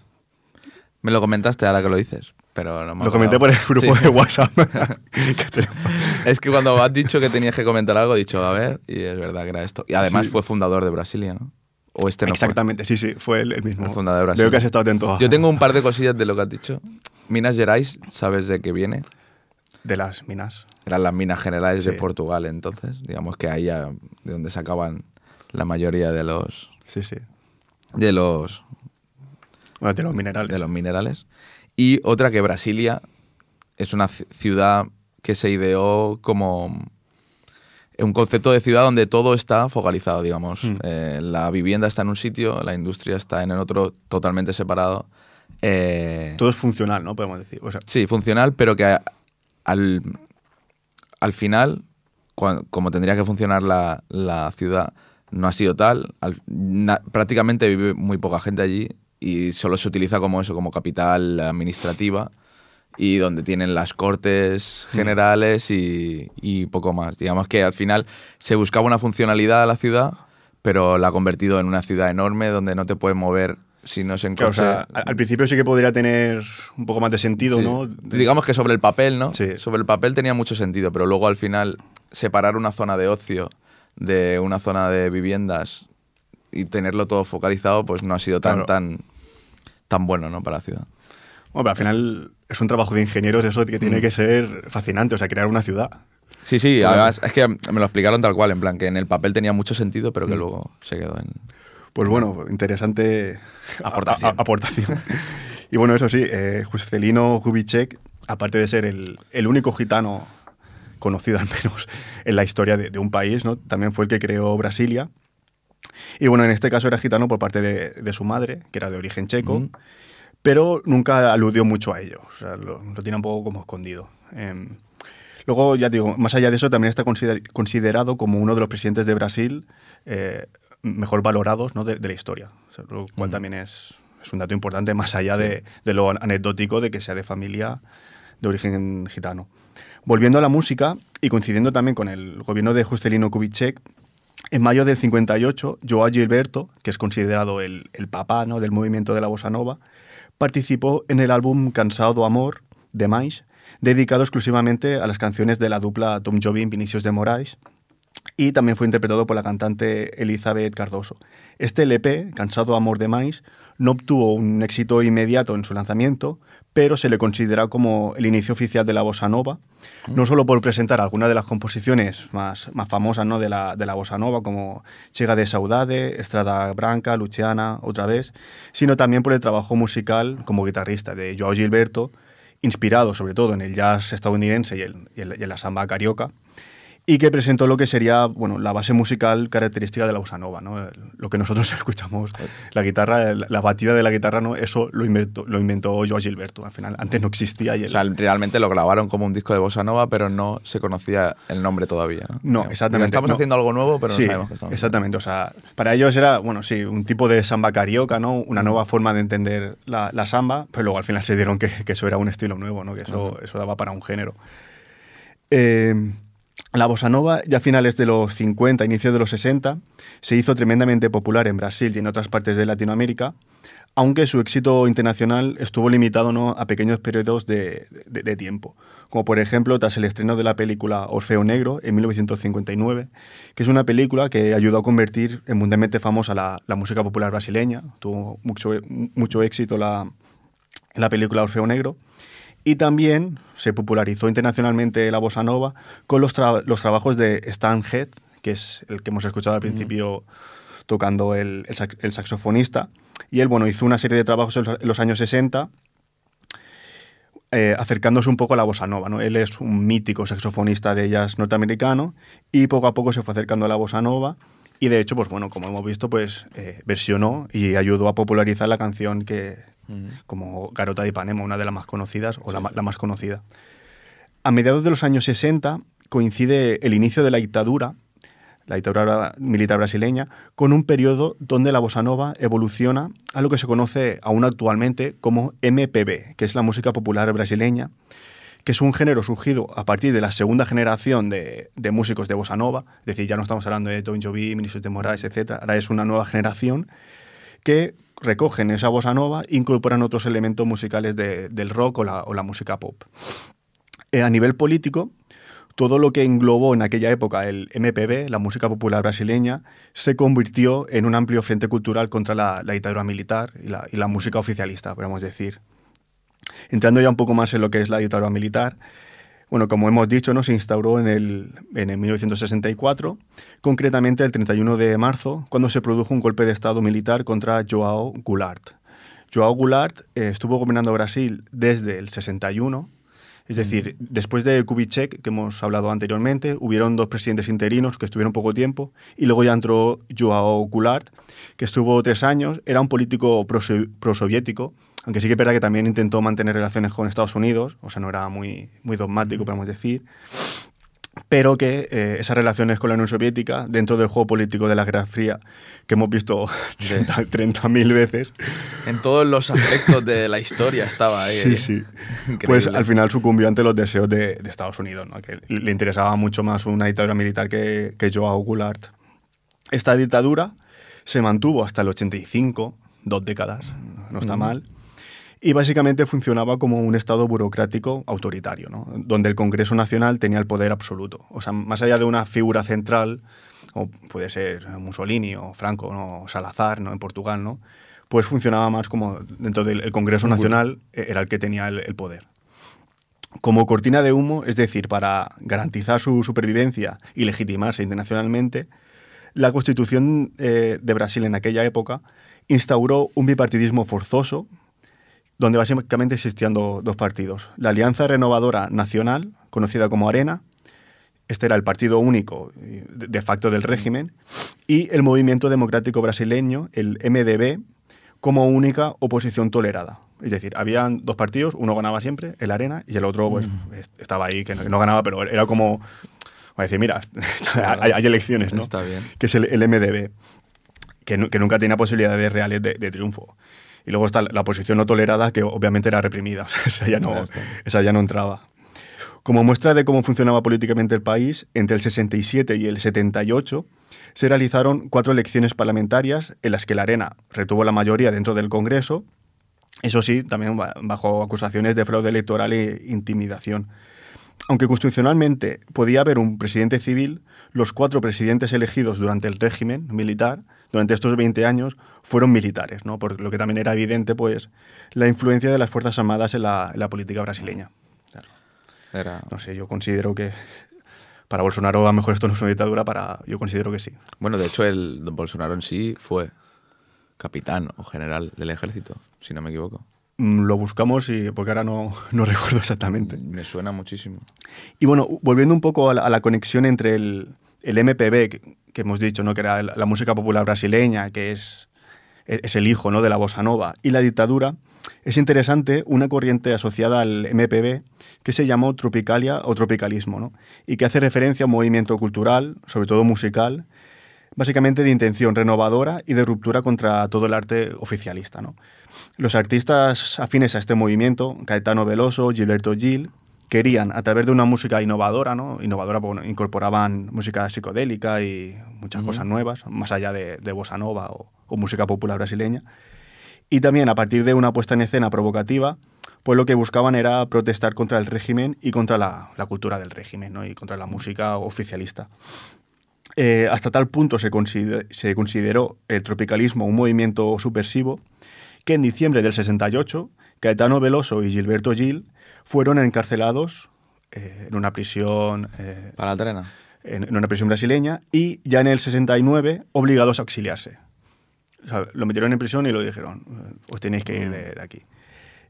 Me lo comentaste ahora que lo dices, pero no me Lo comenté por el grupo Sí. de WhatsApp. Es que cuando has dicho que tenías que comentar algo, he dicho, a ver, y es verdad que era esto. Y además Sí. fue fundador de Brasilia, ¿no? O este no fue. Exactamente, sí, sí, fue el, el mismo. El fundador de Brasil. Veo que has estado atento Yo tengo un par de cosillas de lo que has dicho. Minas Gerais, ¿sabes de qué viene? de las minas. Eran las minas generales de. Portugal entonces. Digamos que ahí de donde sacaban la mayoría de los Sí, sí. de los Bueno, de los minerales. de los minerales. Y otra que Brasilia es una ci- ciudad que se ideó como un concepto de ciudad donde todo está focalizado, digamos. Mm. Eh, la vivienda está en un sitio, la industria está en el otro, totalmente separado. Eh, Todo es funcional, ¿no? Podemos decir. O sea, Sí, funcional, pero que a- al, al final, como tendría que funcionar la, la ciudad, no ha sido tal. Al- na- prácticamente vive muy poca gente allí y solo se utiliza como eso, como capital administrativa y donde tienen las cortes generales y, y poco más. Digamos que al final se buscaba una funcionalidad a la ciudad, pero la ha convertido en una ciudad enorme donde no te puedes mover si no es en claro, o coche. sea, al, al principio sí que podría tener un poco más de sentido, Sí. ¿no? Digamos que sobre el papel, ¿no? Sí. Sobre el papel tenía mucho sentido, pero luego al final separar una zona de ocio de una zona de viviendas y tenerlo todo focalizado, pues no ha sido tan, Claro. tan, tan bueno, ¿no? Para la ciudad. Bueno, pero al final es un trabajo de ingenieros eso que Mm. tiene que ser fascinante, o sea, crear una ciudad. Sí, sí, además es que me lo explicaron tal cual, en plan, que en el papel tenía mucho sentido, pero que Mm. luego se quedó en... Pues bueno, interesante Aportación. a- a- aportación. y bueno, eso sí, eh, Juscelino Kubitschek, aparte de ser el, el único gitano conocido al menos en la historia de, de un país, ¿no? también fue el que creó Brasilia. Y bueno, en este caso era gitano por parte de, de su madre, que era de origen checo, pero nunca aludió mucho a ello, o sea, lo, lo tiene un poco como escondido. Em, luego, ya digo, más allá de eso, también está consider- considerado como uno de los presidentes de Brasil eh, mejor valorados ¿no? de, de la historia, o sea, lo cual también es, es un dato importante, más allá de, de lo anecdótico de que sea de familia de origen gitano. Volviendo a la música y coincidiendo también con el gobierno de Juscelino Kubitschek, en mayo del 58, Joao Gilberto, que es considerado el, el papá ¿no? del movimiento de la bossa nova, participó en el álbum Cansado do Amor de Mais, dedicado exclusivamente a las canciones de la dupla Tom Jobim Vinicius de Moraes, y también fue interpretado por la cantante Elizabeth Cardoso. Este LP, Cansado Amor de Mais, no obtuvo un éxito inmediato en su lanzamiento, pero se le considera como el inicio oficial de la bossa nova, no solo por presentar algunas de las composiciones más, más famosas ¿no? de, la, de la bossa nova, como Chega de Saudade, Estrada Branca, Luciana, otra vez, sino también por el trabajo musical como guitarrista de Joao Gilberto, inspirado sobre todo en el jazz estadounidense y, el- y y en la samba carioca, y que presentó lo que sería bueno, la base musical característica de la bossa nova, ¿no? lo que nosotros escuchamos, la guitarra, la batida de la guitarra, ¿no? eso lo inventó, lo inventó Joao Gilberto, al final, antes no existía. Y O sea, realmente lo grabaron como un disco de bossa nova, pero no se conocía el nombre todavía. No, no exactamente. Estamos no. haciendo algo nuevo, pero no sí, sabemos qué estamos Exactamente, o sea, para ellos era, bueno, sí, un tipo de samba carioca, ¿no? Una nueva forma de entender la, la, samba, pero luego al final se dieron que, que eso era un estilo nuevo, ¿no? Que eso, eso daba para un género. Eh, la bossa nova, ya a finales de los 50, inicio de los 60, se hizo tremendamente popular en Brasil y en otras partes de Latinoamérica, aunque su éxito internacional estuvo limitado ¿no? a pequeños periodos de, tiempo, como por ejemplo tras el estreno de la película Orfeo Negro en 1959, que es una película que ayudó a convertir en mundialmente famosa la, la música popular brasileña, tuvo mucho, mucho éxito la, la película Orfeo Negro, y también se popularizó internacionalmente la bossa nova con los, tra los trabajos de Stan Head, que es el que hemos escuchado al principio mm. tocando el, el, sax el, saxofonista. Y él, bueno, hizo una serie de trabajos en los años 60 eh, acercándose un poco a la bossa nova. ¿no? Él es un mítico saxofonista de jazz norteamericano y poco a poco se fue acercando a la bossa nova. Y de hecho, pues bueno, como hemos visto, pues eh, versionó y ayudó a popularizar la canción que, como Garota de Ipanema, una de las más conocidas o sí. la, la, más conocida. A mediados de los años 60 coincide el inicio de la dictadura, la dictadura militar brasileña, con un periodo donde la bossa nova evoluciona a lo que se conoce aún actualmente como MPB, que es la música popular brasileña, que es un género surgido a partir de la segunda generación de, de músicos de bossa nova, es decir, ya no estamos hablando de Tom Jovi, Vinicius de Moraes, etc. Ahora es una nueva generación que recogen esa bossa nova incorporan otros elementos musicales de, del rock o la, o la música pop. Eh, a nivel político, todo lo que englobó en aquella época el MPB, la música popular brasileña, se convirtió en un amplio frente cultural contra la, la dictadura militar y la, y la música oficialista, podríamos decir. Entrando ya un poco más en lo que es la dictadura militar, bueno, como hemos dicho, ¿no? se instauró en el, en el 1964, concretamente el 31 de marzo, cuando se produjo un golpe de Estado militar contra Joao Goulart. Joao Goulart eh, estuvo gobernando Brasil desde el 61, es decir, después de Kubitschek, que hemos hablado anteriormente, hubieron dos presidentes interinos que estuvieron poco tiempo, y luego ya entró Joao Goulart, que estuvo tres años, era un político prosoviético, aunque sí que es verdad que también intentó mantener relaciones con Estados Unidos, o sea, no era muy, muy dogmático, podemos decir, pero que eh, esas relaciones con la Unión Soviética, dentro del juego político de la Guerra Fría, que hemos visto 30.000 30 veces. En todos los aspectos de la historia estaba ahí. Sí, sí. Increíble. Pues al final sucumbió ante los deseos de, de Estados Unidos, ¿no? que le interesaba mucho más una dictadura militar que, que Joao Goulart. Esta dictadura se mantuvo hasta el 85, dos décadas, no está mm. mal y básicamente funcionaba como un Estado burocrático autoritario, ¿no? donde el Congreso Nacional tenía el poder absoluto. O sea, más allá de una figura central, o puede ser Mussolini o Franco ¿no? o Salazar ¿no? en Portugal, ¿no? pues funcionaba más como dentro del Congreso Nacional era el que tenía el, el poder. Como cortina de humo, es decir, para garantizar su supervivencia y legitimarse internacionalmente, la Constitución eh, de Brasil en aquella época instauró un bipartidismo forzoso donde básicamente existían do, dos partidos. La Alianza Renovadora Nacional, conocida como Arena, este era el partido único de facto del régimen, y el Movimiento Democrático Brasileño, el MDB, como única oposición tolerada. Es decir, habían dos partidos, uno ganaba siempre, el Arena, y el otro pues, mm. estaba ahí, que no, que no, ganaba, pero era como... a decir, mira, claro, hay, hay, elecciones, ¿no? Está bien. Que es el, el MDB, que, que, nunca tenía posibilidades reales de, de triunfo. Y luego está la posición no tolerada, que obviamente era reprimida. O sea, esa, ya no, esa ya no entraba. Como muestra de cómo funcionaba políticamente el país, entre el 67 y el 78 se realizaron cuatro elecciones parlamentarias en las que la Arena retuvo la mayoría dentro del Congreso, eso sí, también bajo acusaciones de fraude electoral e intimidación. Aunque constitucionalmente podía haber un presidente civil, los cuatro presidentes elegidos durante el régimen militar durante estos 20 años fueron militares, ¿no? por lo que también era evidente pues, la influencia de las Fuerzas Armadas en la, en la política brasileña. Claro. Era... No sé, yo considero que para Bolsonaro a lo mejor esto no es una dictadura, para, yo considero que sí. Bueno, de hecho, el Bolsonaro en sí fue capitán o general del ejército, si no me equivoco. Mm, Lo buscamos y porque ahora no, no recuerdo exactamente. Me suena muchísimo. Y bueno, volviendo un poco a la, a la conexión entre el, el MPB, que, hemos dicho, ¿no? que era la, la música popular brasileña, que es, es el hijo ¿no? de la bossa nova, y la dictadura, es interesante una corriente asociada al MPB que se llamó tropicalia o tropicalismo, ¿no? y que hace referencia a un movimiento cultural, sobre todo musical, básicamente de intención renovadora y de ruptura contra todo el arte oficialista. ¿no? Los artistas afines a este movimiento, Caetano Veloso, Gilberto Gil, querían, a través de una música innovadora, ¿no? innovadora, bueno, incorporaban música psicodélica y muchas cosas nuevas, más allá de, de bossa nova o, o música popular brasileña. Y también a partir de una puesta en escena provocativa, pues lo que buscaban era protestar contra el régimen y contra la, la cultura del régimen, ¿no? y contra la música oficialista. Eh, hasta tal punto se, consider- se consideró el tropicalismo un movimiento subversivo que en diciembre del 68 Caetano Veloso y Gilberto Gil fueron encarcelados eh, en una prisión eh, Para la trena. en, en una prisión brasileña y ya en el 69 obligados a exiliarse. O sea, lo metieron en prisión y lo dijeron, eh, os tenéis que ir de, de aquí.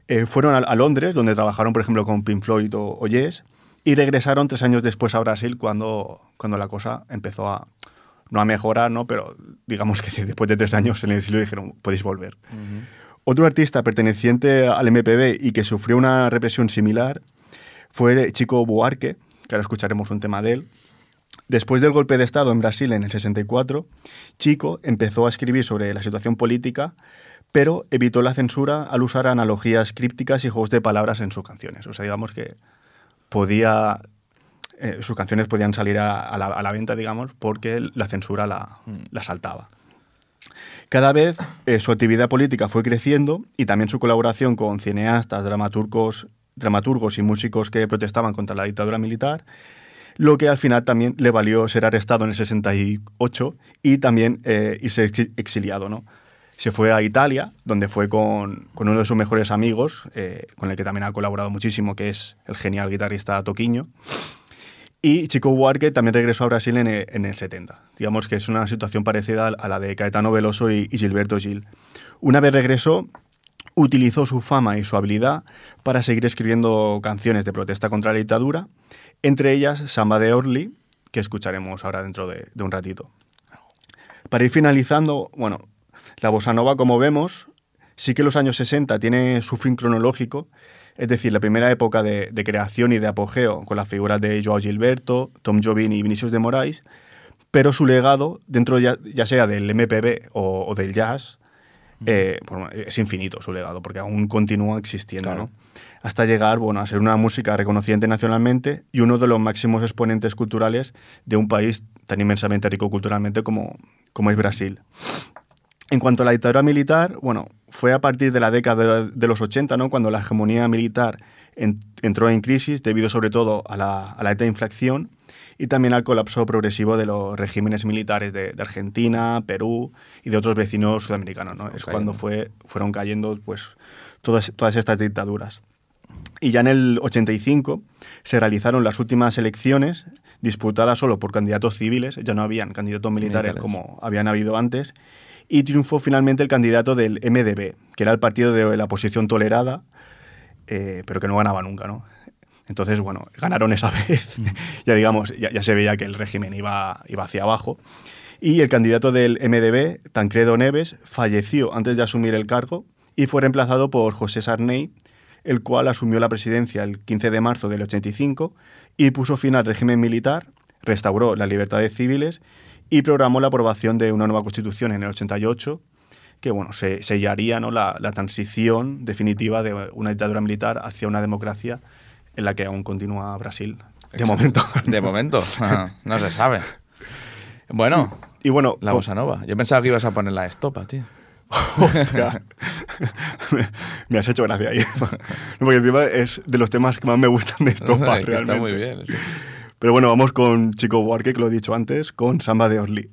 Eh, fueron a, a Londres, donde trabajaron, por ejemplo, con Pink Floyd o, o Yes, y regresaron tres años después a Brasil cuando, cuando la cosa empezó a, no a mejorar, ¿no? pero digamos que después de tres años en el exilio dijeron, podéis volver. Otro artista perteneciente al MPB y que sufrió una represión similar fue Chico Buarque, que ahora escucharemos un tema de él. Después del golpe de Estado en Brasil en el 64, Chico empezó a escribir sobre la situación política, pero evitó la censura al usar analogías crípticas y juegos de palabras en sus canciones. O sea, digamos que podía, eh, sus canciones podían salir a, a la, a la venta, digamos, porque la censura la, la saltaba. Cada vez eh, su actividad política fue creciendo y también su colaboración con cineastas, dramaturgos, dramaturgos y músicos que protestaban contra la dictadura militar, lo que al final también le valió ser arrestado en el 68 y también eh, ex- exiliado. ¿no? Se fue a Italia, donde fue con, con uno de sus mejores amigos, eh, con el que también ha colaborado muchísimo, que es el genial guitarrista Toquiño. Y Chico Buarque también regresó a Brasil en el, en el 70. Digamos que es una situación parecida a la de Caetano Veloso y, y Gilberto Gil. Una vez regresó, utilizó su fama y su habilidad para seguir escribiendo canciones de protesta contra la dictadura, entre ellas Samba de Orly, que escucharemos ahora dentro de, de un ratito. Para ir finalizando, bueno, la bossa nova, como vemos, sí que los años 60 tiene su fin cronológico, es decir, la primera época de, de creación y de apogeo con las figuras de Joao Gilberto, Tom Jobim y Vinicius de Moraes, pero su legado, dentro ya, ya sea del MPB o, o del jazz, eh, bueno, es infinito su legado, porque aún continúa existiendo, Claro. ¿no? Hasta llegar bueno, a ser una música reconocida internacionalmente y uno de los máximos exponentes culturales de un país tan inmensamente rico culturalmente como, como es Brasil. En cuanto a la dictadura militar, bueno, fue a partir de la década de, los 80, ¿no? cuando la hegemonía militar en- entró en crisis debido sobre todo a la, a la alta inflación y también al colapso progresivo de los regímenes militares de, de Argentina, Perú y de otros vecinos sudamericanos. ¿no? Es Cayendo. cuando fue, fueron cayendo pues, todas, todas estas dictaduras. Y ya en el 85 se realizaron las últimas elecciones disputadas solo por candidatos civiles, ya no habían candidatos militares, Militares. como habían habido antes, y triunfó finalmente el candidato del MDB, que era el partido de la oposición tolerada, eh, pero que no ganaba nunca, ¿no? Entonces, bueno, ganaron esa vez. ya digamos, ya, ya se veía que el régimen iba, iba hacia abajo. Y el candidato del MDB, Tancredo Neves, falleció antes de asumir el cargo y fue reemplazado por José Sarney, el cual asumió la presidencia el 15 de marzo del 85 y puso fin al régimen militar, restauró las libertades civiles y programó la aprobación de una nueva constitución en el 88 que bueno, se sellaría ¿no? la, la transición definitiva de una dictadura militar hacia una democracia en la que aún continúa Brasil. De momento. De momento. no se sabe. Bueno, Y bueno, la bossa nova. Yo pensaba que ibas a poner la estopa, tío. Hostia. me, me has hecho gracia ahí. No, Porque encima es de los temas que más me gustan de estopa, Es que realmente. está muy bien. eso. Pero bueno, vamos con Chico Buarque, que lo he dicho antes, con Samba de Orly.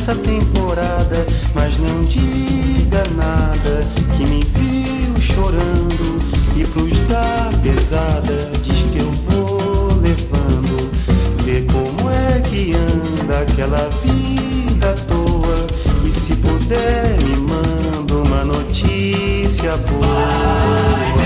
Dessa temporada. Mas não diga nada que me viu chorando e pros dar pesada. Diz que eu vou levando. Vê como é que anda aquela vida à toa. E se puder, me manda uma notícia boa.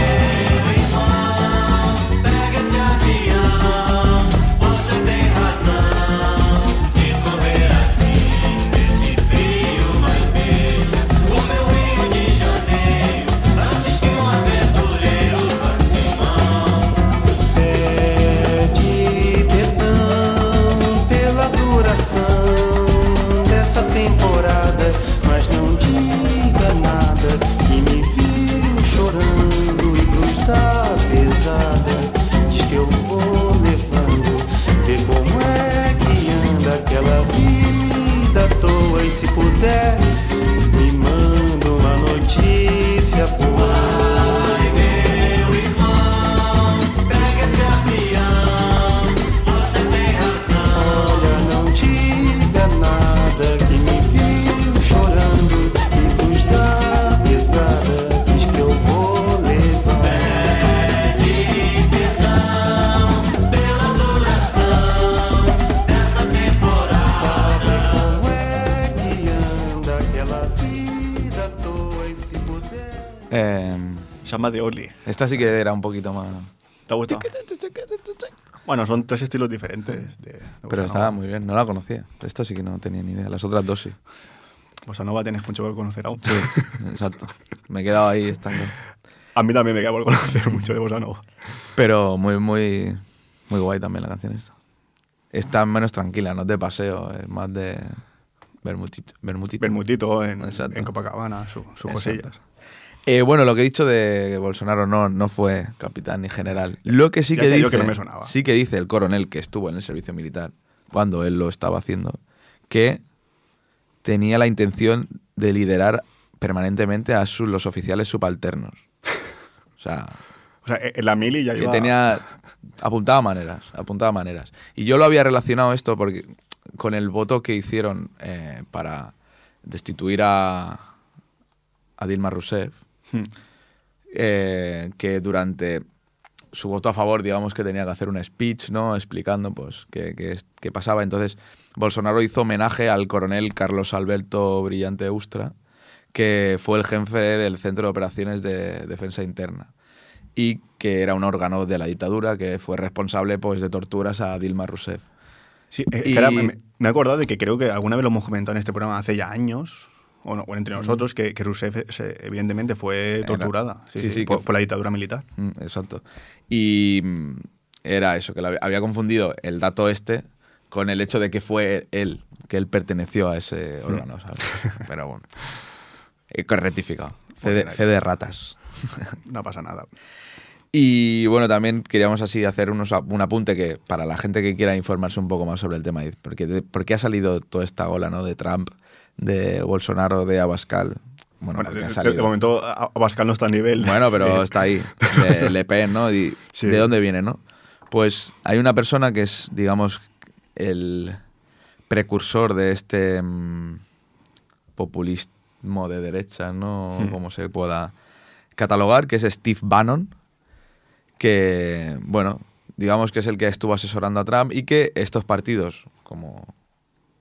Eh, Samba de Orly. esta sí que era un poquito más. ¿Te ha gustado? Bueno, son tres estilos diferentes. De, de Pero estaba muy bien, no la conocía. Esto sí que no tenía ni idea. Las otras dos sí. Bossa Nova tienes mucho por conocer aún. Sí, exacto. Me he quedado ahí estando. A mí también me queda por conocer mucho de Bossa Nova. Pero muy, muy, muy guay también la canción esta. Está menos tranquila, no es de paseo, es más de bermutito. bermutito. Bermutito en, en Copacabana, su- sus cosillas. Eh, bueno, lo que he dicho de Bolsonaro no, no fue capitán ni general. Lo que sí que dice, que no me sonaba. sí que dice el coronel que estuvo en el servicio militar cuando él lo estaba haciendo, que tenía la intención de liderar permanentemente a sus, los oficiales subalternos. O sea, O sea, en la mili ya que iba... tenía apuntaba maneras, apuntaba maneras. Y yo lo había relacionado esto porque con el voto que hicieron eh, para destituir a, a Dilma Rousseff, Hmm. eh, que durante su voto a favor, digamos que tenía que hacer un speech, ¿no? Explicando, pues, qué, qué pasaba. Entonces, Bolsonaro hizo homenaje al coronel Carlos Alberto Brillante Ustra, que fue el jefe del Centro de Operaciones de Defensa Interna y que era un órgano de la dictadura que fue responsable, pues, de torturas a Dilma Rousseff. Sí, eh, Y- me, me he acordado de que creo que alguna vez lo hemos comentado en este programa hace ya años, o, no, o entre nosotros, que, que Rousseff se- evidentemente fue torturada sí, sí, sí, sí, por, la dictadura militar. Mm, exacto. Y mm, era eso, que la- había confundido el dato este con el hecho de que fue él, que él perteneció a ese órgano, ¿sabes? Pero bueno. He rectificado. C de, C de ratas. No pasa nada. Y bueno, también queríamos así hacer unos, un apunte que para la gente que quiera informarse un poco más sobre el tema, porque, de- ¿por qué ha salido toda esta ola ¿no? de Trump, de Bolsonaro, de Abascal? Bueno, Bueno, de, ha momento Abascal no está a nivel. Bueno, pero Eh, está ahí. De Le Pen, ¿no? Y Sí. ¿De dónde viene, no? Pues hay una persona que es, digamos, el precursor de este mm, populismo de derecha, ¿no? Hmm. Como se pueda catalogar, que es Steve Bannon, que, bueno, digamos que es el que estuvo asesorando a Trump y que estos partidos, como,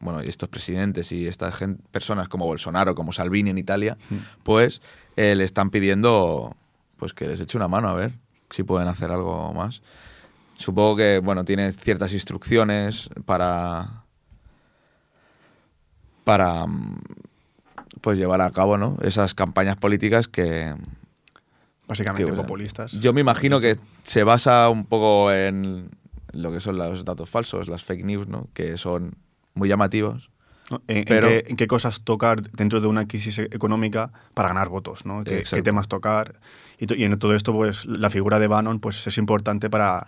bueno, y estos presidentes y estas gen- personas como Bolsonaro, como Salvini en Italia, pues eh, le están pidiendo pues que les eche una mano a ver si pueden hacer algo más. Supongo que, bueno, tiene ciertas instrucciones para para mm, pues llevar a cabo, ¿no? Esas campañas políticas que, Básicamente que- populistas. yo me imagino que se basa un poco en lo que son los datos falsos, las fake news, ¿no? Que son muy llamativos. ¿En, en pero- qué, en qué cosas tocar dentro de una crisis económica para ganar votos? ¿no? ¿Qué, qué temas tocar? Y, y en todo esto, pues la figura de Bannon pues, es importante para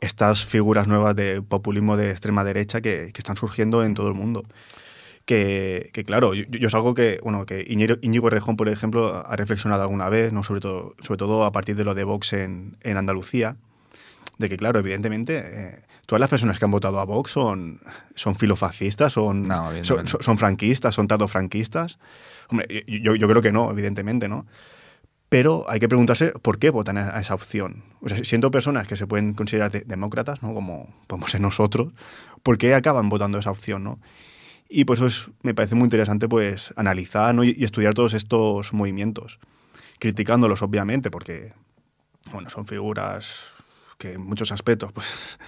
estas figuras nuevas de populismo de extrema derecha que, que están surgiendo en todo el mundo. Que, que, claro, yo, yo es algo que, bueno, que Íñigo, Errejón, por ejemplo, ha reflexionado alguna vez, ¿no? sobre, todo, sobre todo a partir de lo de Vox en, en Andalucía, de que, claro, evidentemente, eh, todas las personas que han votado a Vox son, son filofascistas, son, No, son, franquistas, son tardofranquistas. Hombre, yo, yo creo que no, evidentemente, ¿no? Pero hay que preguntarse por qué votan a esa opción. O sea, siendo personas que se pueden considerar de- demócratas, ¿no? Como podemos ser nosotros, ¿por qué acaban votando esa opción, no? Y por eso es- me parece muy interesante pues analizar ¿no? y, y estudiar todos estos movimientos, criticándolos obviamente, porque bueno, son figuras que en muchos aspectos pues,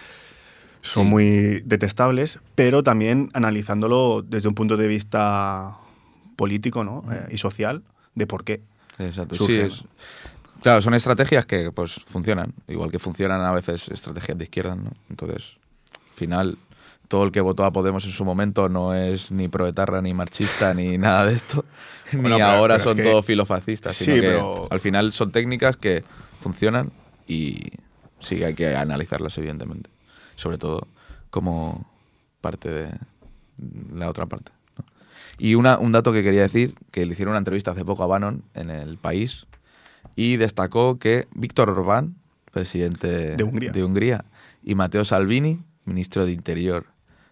son Sí. muy detestables, pero también analizándolo desde un punto de vista político ¿no? Eh, y social de por qué. Exacto. Sí, es- claro, son estrategias que pues funcionan, igual que funcionan a veces estrategias de izquierda, ¿no? Entonces, al final, todo el que votó a Podemos en su momento no es ni proetarra, ni marxista, ni nada de esto. Bueno, ni pero- ahora pero es son que- todos filofascistas, sino Sí, que pero- al final son técnicas que funcionan y sí hay que analizarlas, evidentemente. Sobre todo como parte de la otra parte. ¿no? Y una, un dato que quería decir, que le hicieron una entrevista hace poco a Bannon en El País y destacó que Víctor Orbán, presidente De Hungría. de Hungría, y Matteo Salvini, ministro de Interior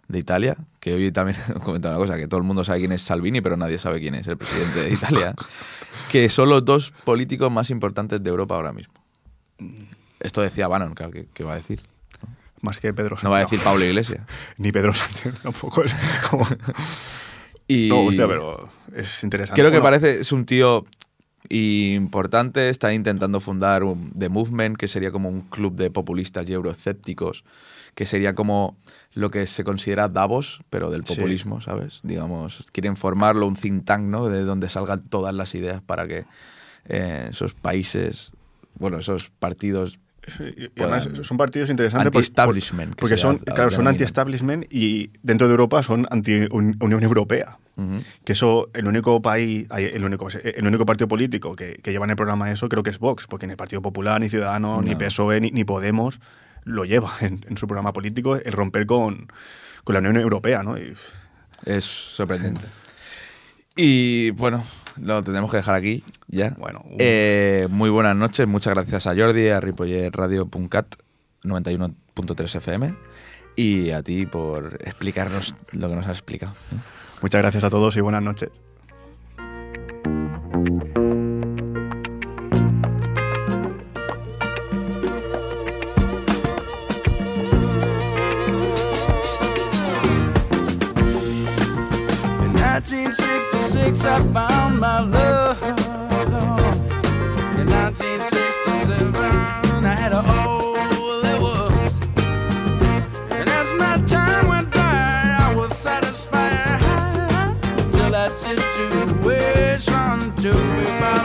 de Italia, que hoy también he comentado una cosa, que todo el mundo sabe quién es Salvini, pero nadie sabe quién es el presidente de Italia, que son los dos políticos más importantes de Europa ahora mismo. Esto decía Bannon, claro, que va a decir. Más que Pedro Sánchez. No va a decir Pablo Iglesias. Ni Pedro Sánchez tampoco. Es como... Y No, hostia, pero es interesante. Creo que Bueno, parece, es un tío importante, está intentando fundar un The Movement, que sería como un club de populistas y euroescépticos, que sería como lo que se considera Davos, pero del Sí. populismo, ¿sabes? Digamos, quieren formarlo, un think tank, ¿no? De donde salgan todas las ideas para que eh, esos países, bueno, esos partidos y- además son partidos interesantes Anti-establishment, por- que porque son claro son anti-establishment y dentro de Europa son anti-Unión Europea que eso el único país el único el único partido político que, que lleva en el programa eso creo que es Vox porque ni el Partido Popular ni Ciudadanos ni. PSOE ni, ni Podemos lo lleva en, en su programa político el romper con, con la Unión Europea ¿no? Y- Es sorprendente. Y bueno, lo tendremos que dejar aquí ya. Bueno, un- Eh, muy buenas noches, muchas gracias a Jordi, a Ripollet Radio.cat 91.3 FM y a ti por explicarnos lo que nos has explicado. muchas gracias a todos y buenas noches In 1966 I found my love. In 1967 I had a all it was. And as my time went by, I was satisfied. Till that situation took me by